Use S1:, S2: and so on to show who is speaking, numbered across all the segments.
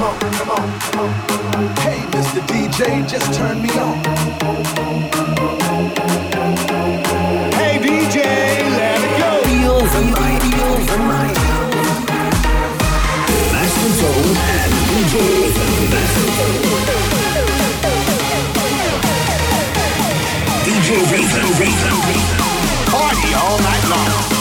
S1: come on, come on, come on. Hey, Mr. DJ, just turn me on. Hey, DJ, let it go.
S2: Feel the night, feel the night. Master Zone and DJ Master DJ Reason, Reason, Reason.
S1: Party all night long.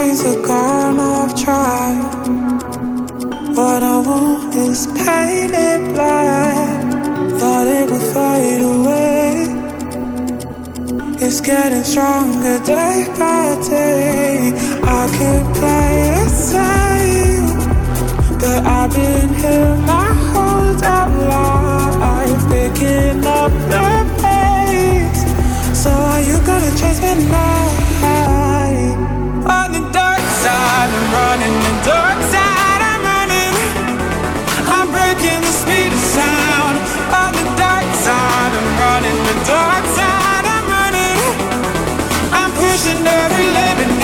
S3: trains are gone, I've tried. What I want is painted black. Thought it would fade away. It's getting stronger day by day. I could play it
S4: safe, but I've been here my whole damn life, picking up the pace. So are you gonna chase me now? side, I'm running the dark side, I'm running. I'm breaking the speed of sound on the dark side, I'm running the dark side, I'm running. I'm pushing every limit.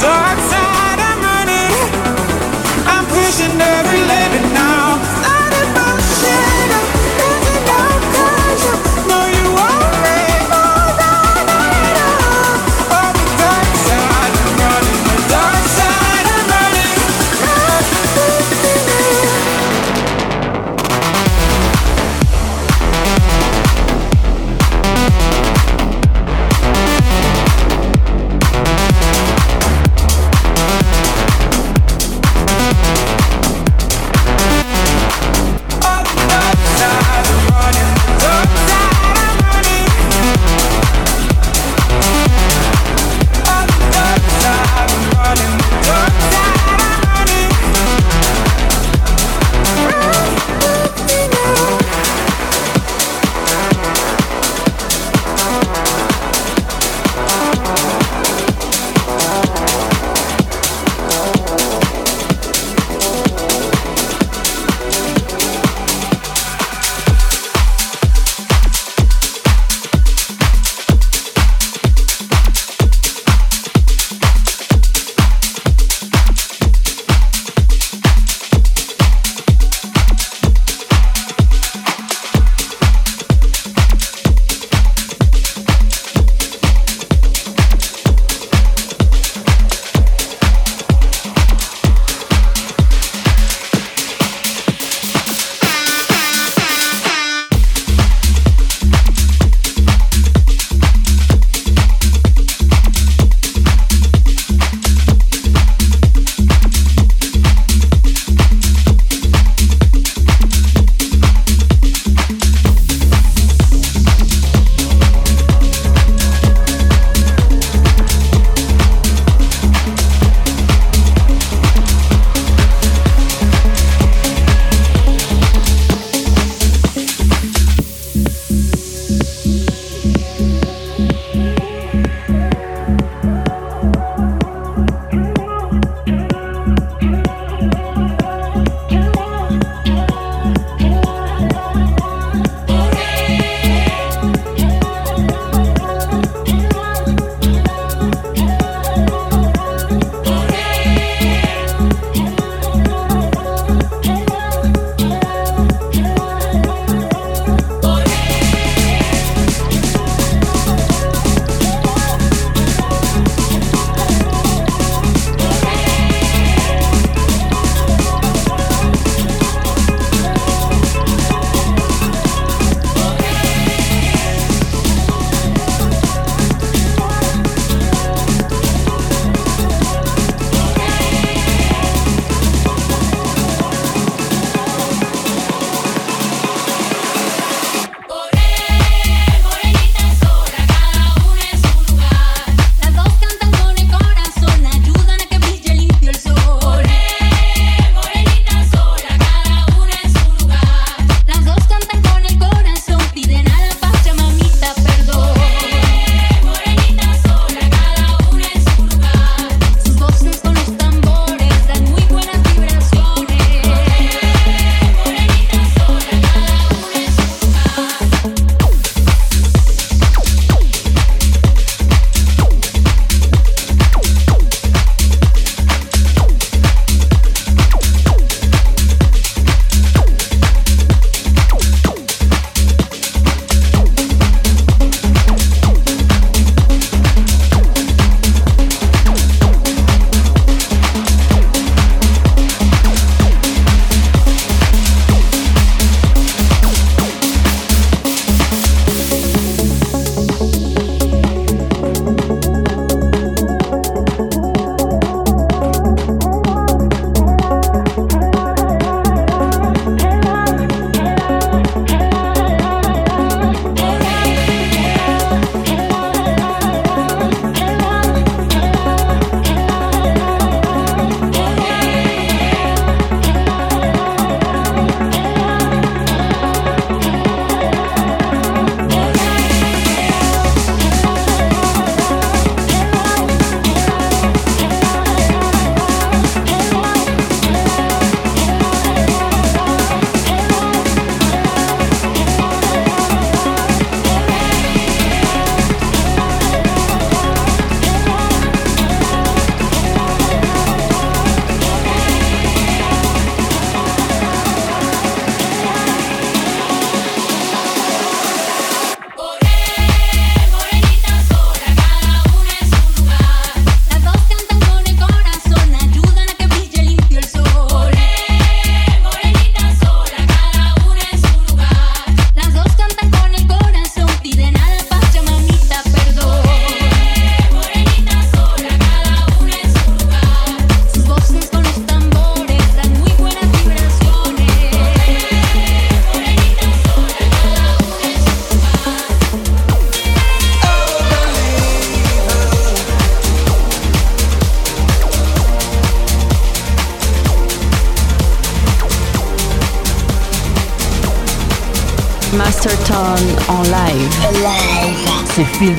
S4: dark
S5: side I'm running I'm pushing every limit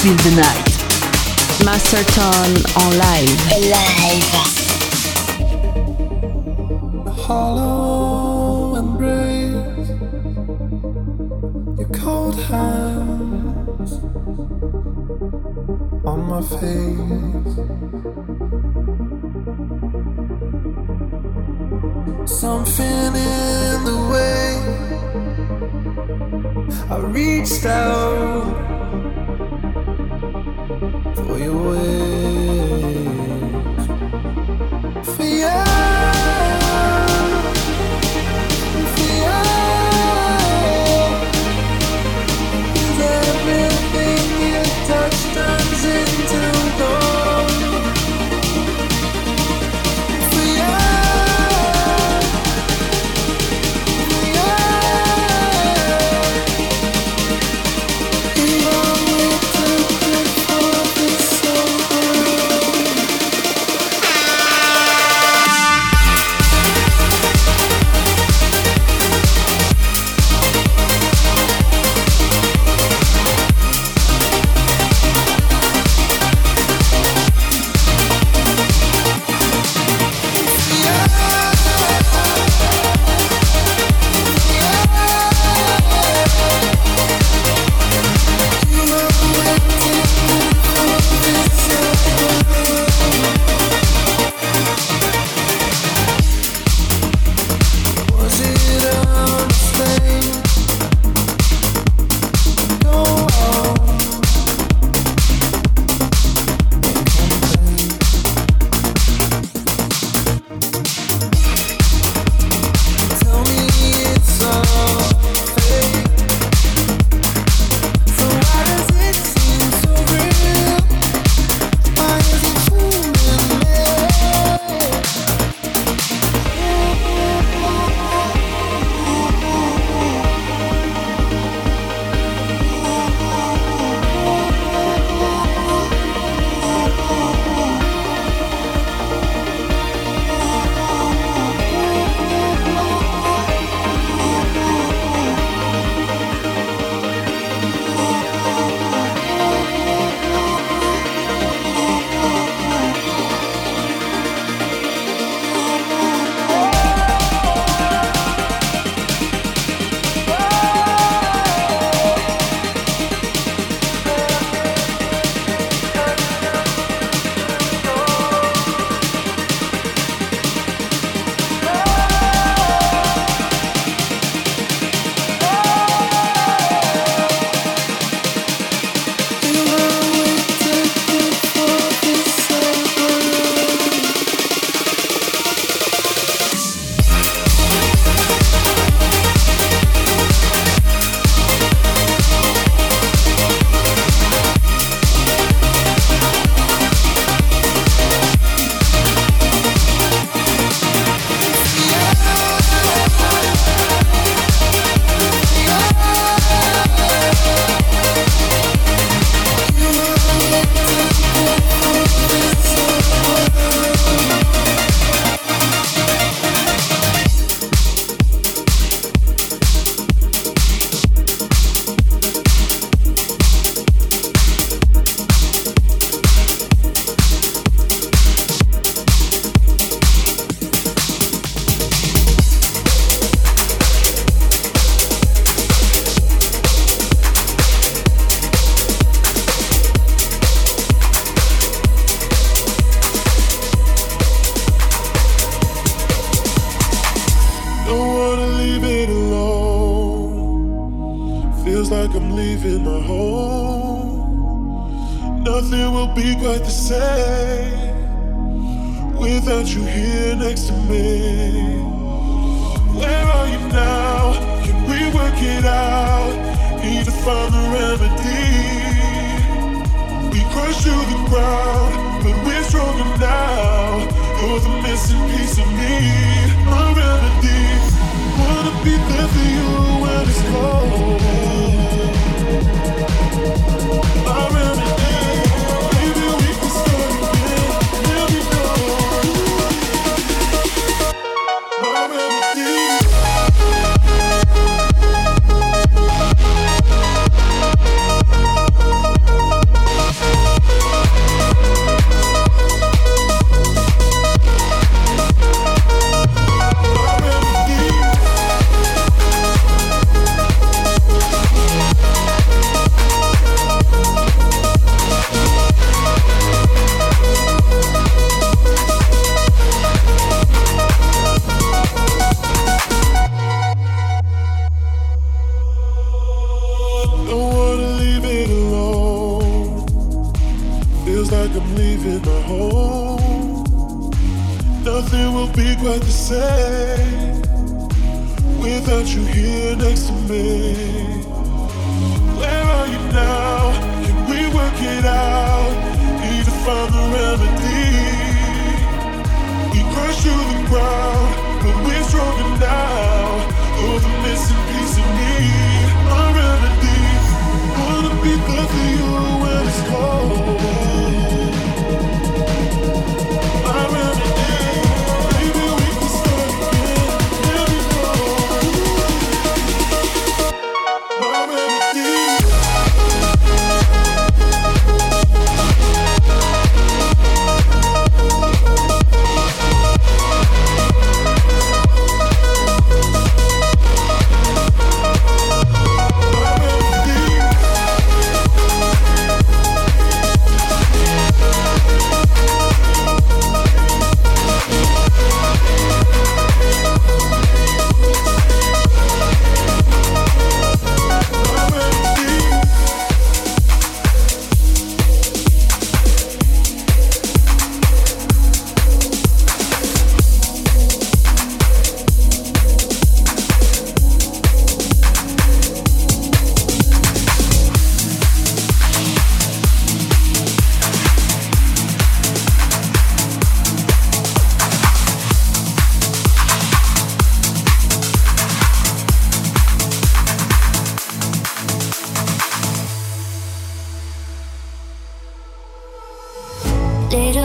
S5: Feel the Night. Masterton on live. Live. The hollow embrace, your cold hands on my face. Something in the way I reached out your ways. For you.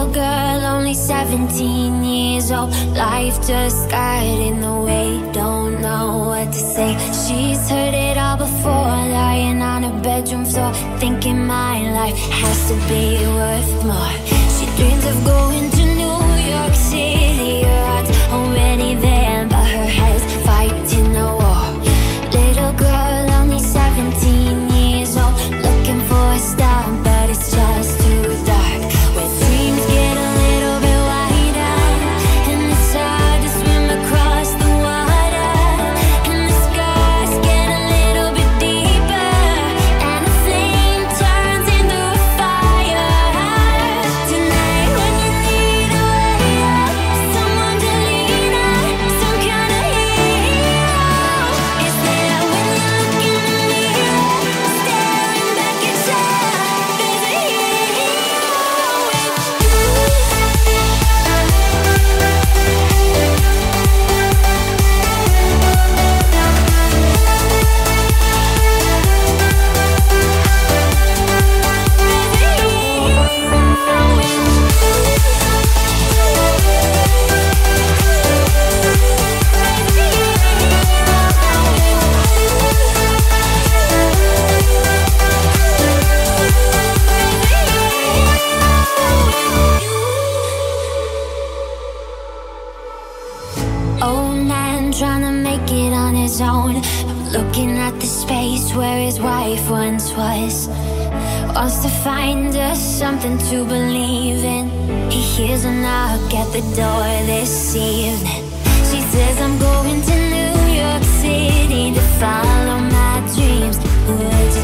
S1: little girl, only 17 years old. Life just got in the way, don't know what to say. She's heard it all before, lying on her bedroom floor, thinking my life has to be worth more. She dreams of going to New York City. wants to find us something to believe in. He hears a knock at the door this evening. She says, I'm going to New York City to follow my dreams. Would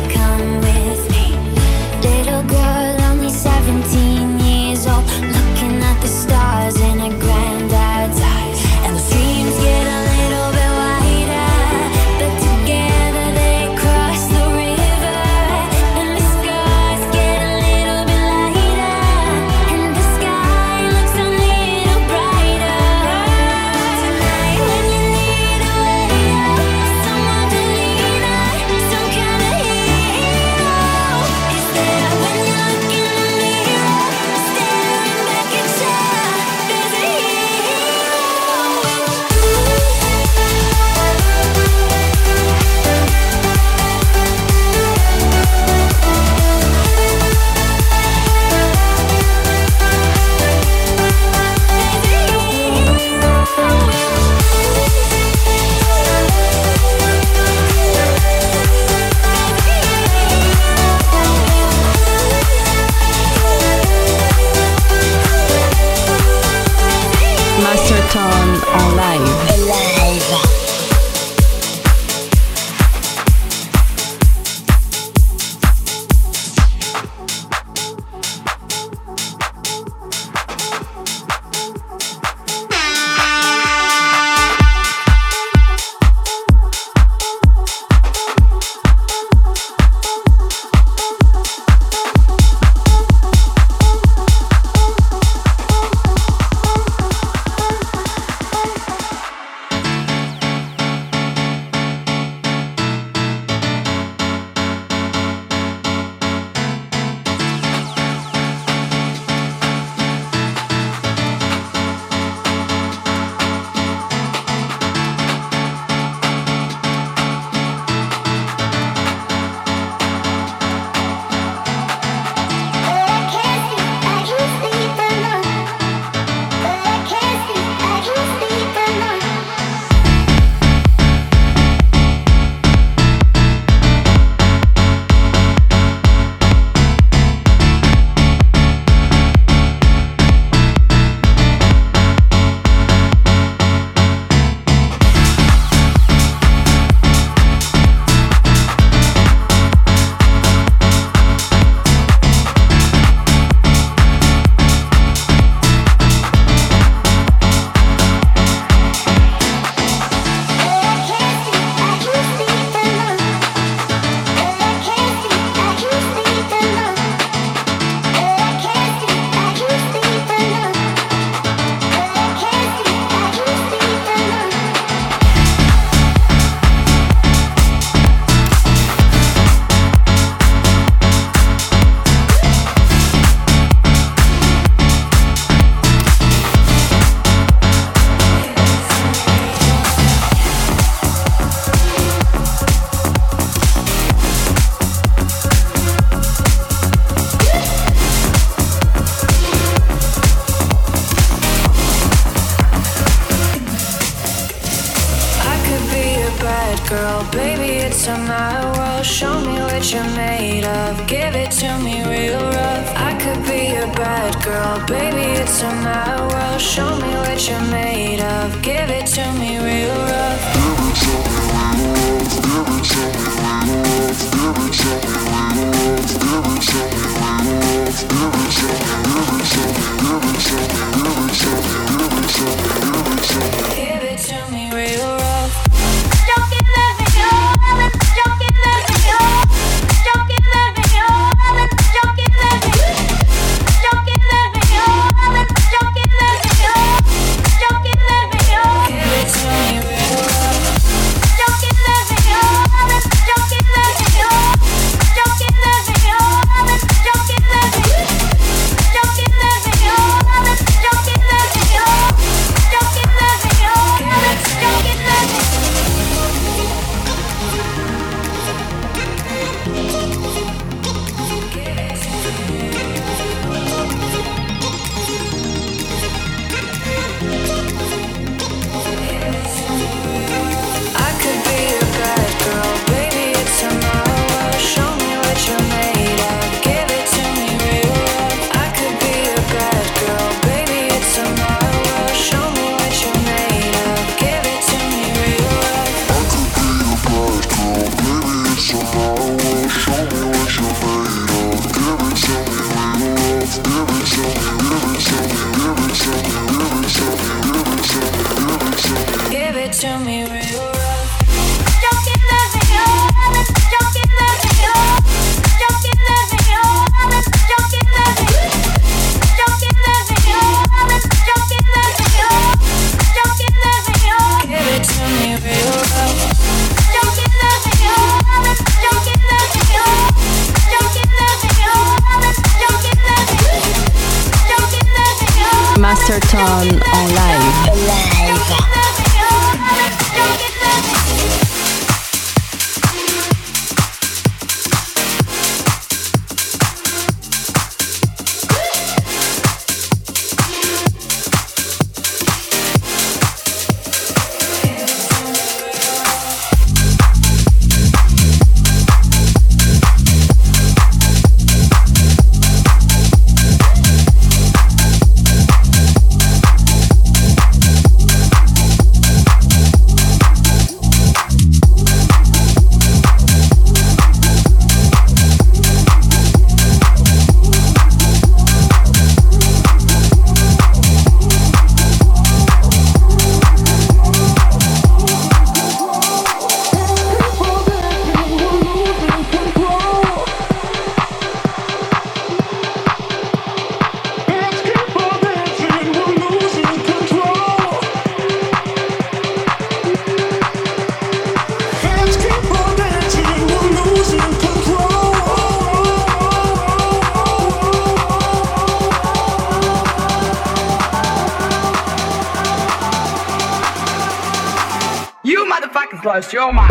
S6: lost your mind.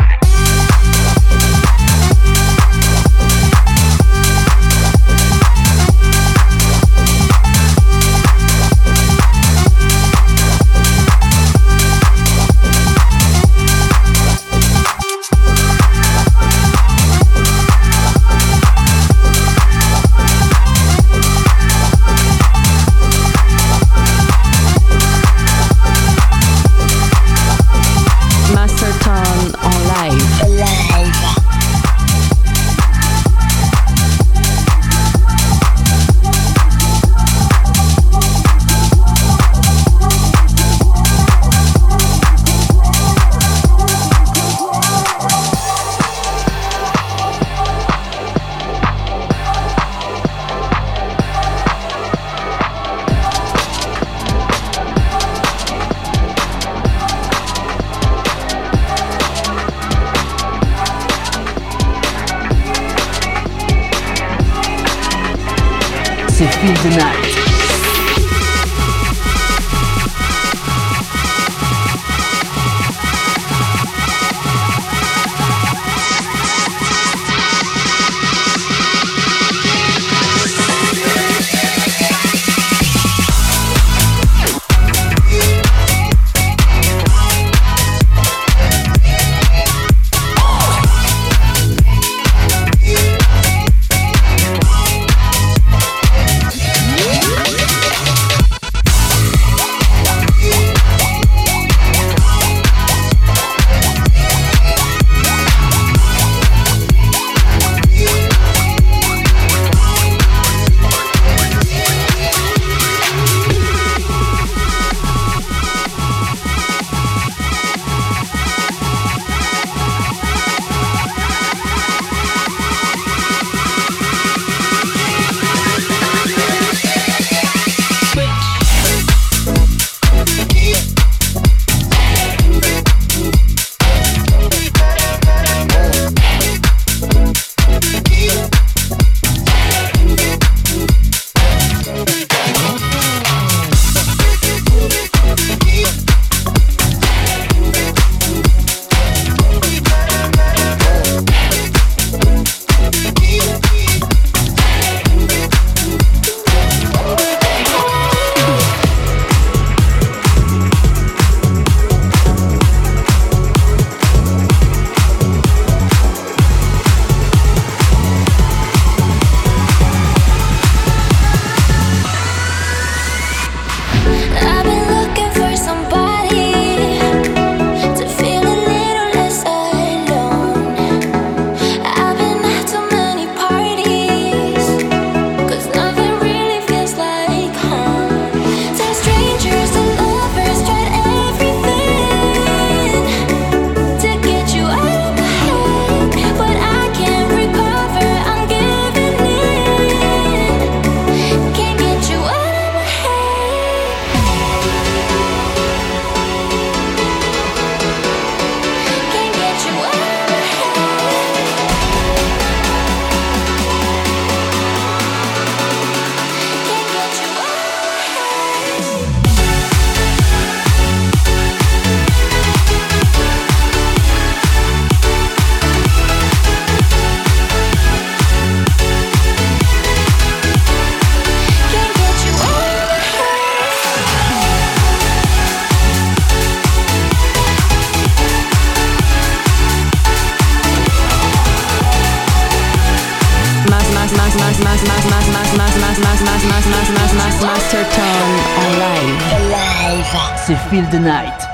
S1: Master Tone en live. Live. C'est Feel the Night.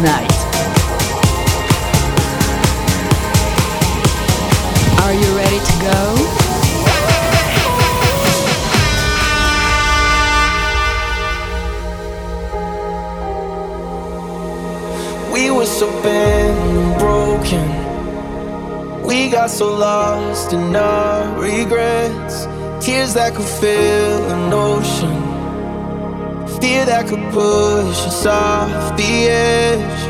S1: tonight. Are you ready to go?
S4: We were so bent and broken. We got so lost in our regrets. Tears that could fill an ocean fear that could push us off the edge.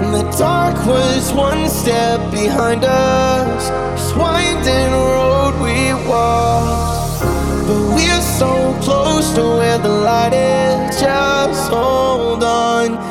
S4: And the dark was one step behind us. This winding road we walked. But we're so close to where the light is. Just hold on.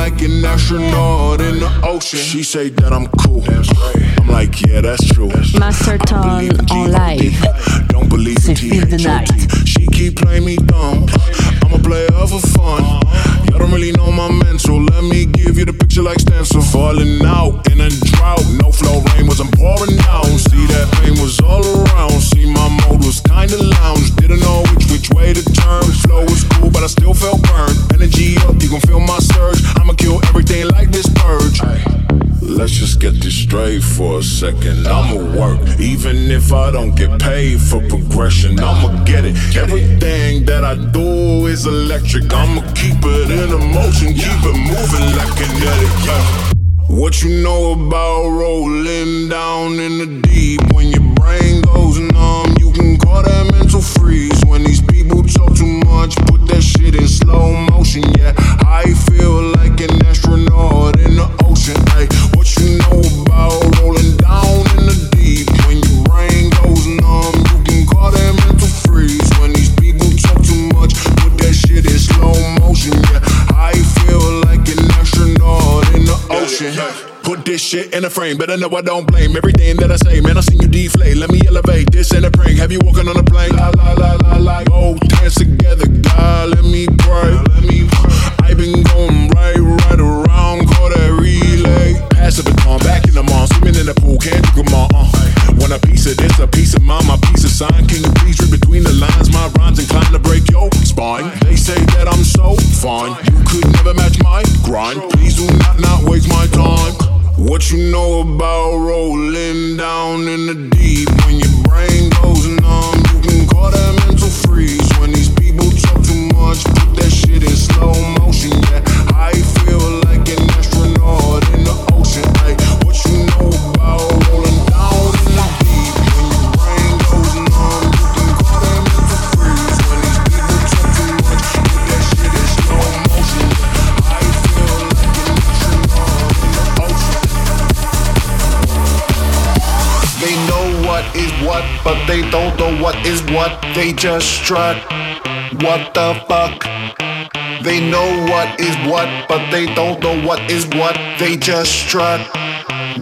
S4: Like
S7: an astronaut in the ocean. She say that I'm cool. I'm like, yeah, that's true.
S6: Master Tone en live.
S7: Don't believe
S6: C'est
S7: in
S6: Feel the Night.
S7: She keep playing me dumb. I'm a player for fun. Y'all don't really know my mental. Let me give you the picture like stencil. Falling out in a drought. No flow rain was I'm pouring down. See that pain was all around. See my mode was kinda lounge. Didn't know which which way to turn. Flow was cool, but I still felt burned. Energy up, you gon' feel my surge. I'ma kill everything like this purge. Let's just get this straight for a second. I'ma work, even if I don't get paid for progression. I'ma get it. Everything that I do is electric. I'ma keep it in a motion, keep it moving like kinetic. Yeah. What you know about rolling down in the deep? When your brain goes numb, you can call that mental freeze. When these people talk too much, put that shit in slow motion. Yeah, I feel like an astronaut in the ocean. Ay, what you know about rolling down in the deep? When your brain goes numb, you can call that mental freeze. When these people talk too much, put that shit in slow motion. Yeah, I feel like an astronaut in the ocean. Put this shit in a frame, better know I don't blame everything that I say. Man, I seen you deflate. Let me elevate this in a prank. Have you walking on a plane? La la la la la. Go dance together, God. Let me pray. Let me pray. I been going right, right around, call that relay. Pass the baton, back in the mall, swimming in the pool, can't you come on? Uh. Want a piece of this, a piece of mine, my piece of sign. Can you please read between the lines? My rhymes inclined to break your spine. They say that I'm so fine. You could never match my grind. Please do not not waste my time. What you know about rolling down in the deep? When your brain goes numb, you can call that mental freeze. When these people talk too much, put that shit in slow motion. Yeah, I feel like an astronaut
S8: they don't know what is what. They just strut. What the fuck? They know what is what, but they don't know what is what. They just strut.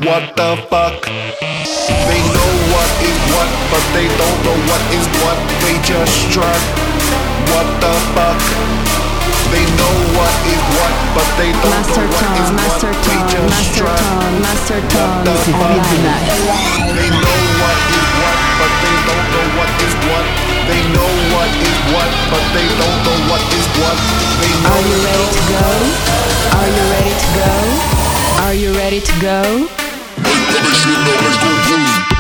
S8: What the fuck? They know what is what, but they don't know what is what. They just strut. What the fuck? They know what is what, but they don't
S6: Master
S8: know what is
S6: Tone,
S8: what.
S6: Master
S8: They
S6: Tone,
S8: just
S6: Master
S8: strut.
S6: Tone, Master
S8: What
S6: Tone.
S8: the fuck?
S6: Feel the Night.
S8: They know what is what, but they They know what is what, but they don't know what is what. They know
S6: Are you ready to go? Are you ready to go? Are you ready to go?
S7: Let's go, boom.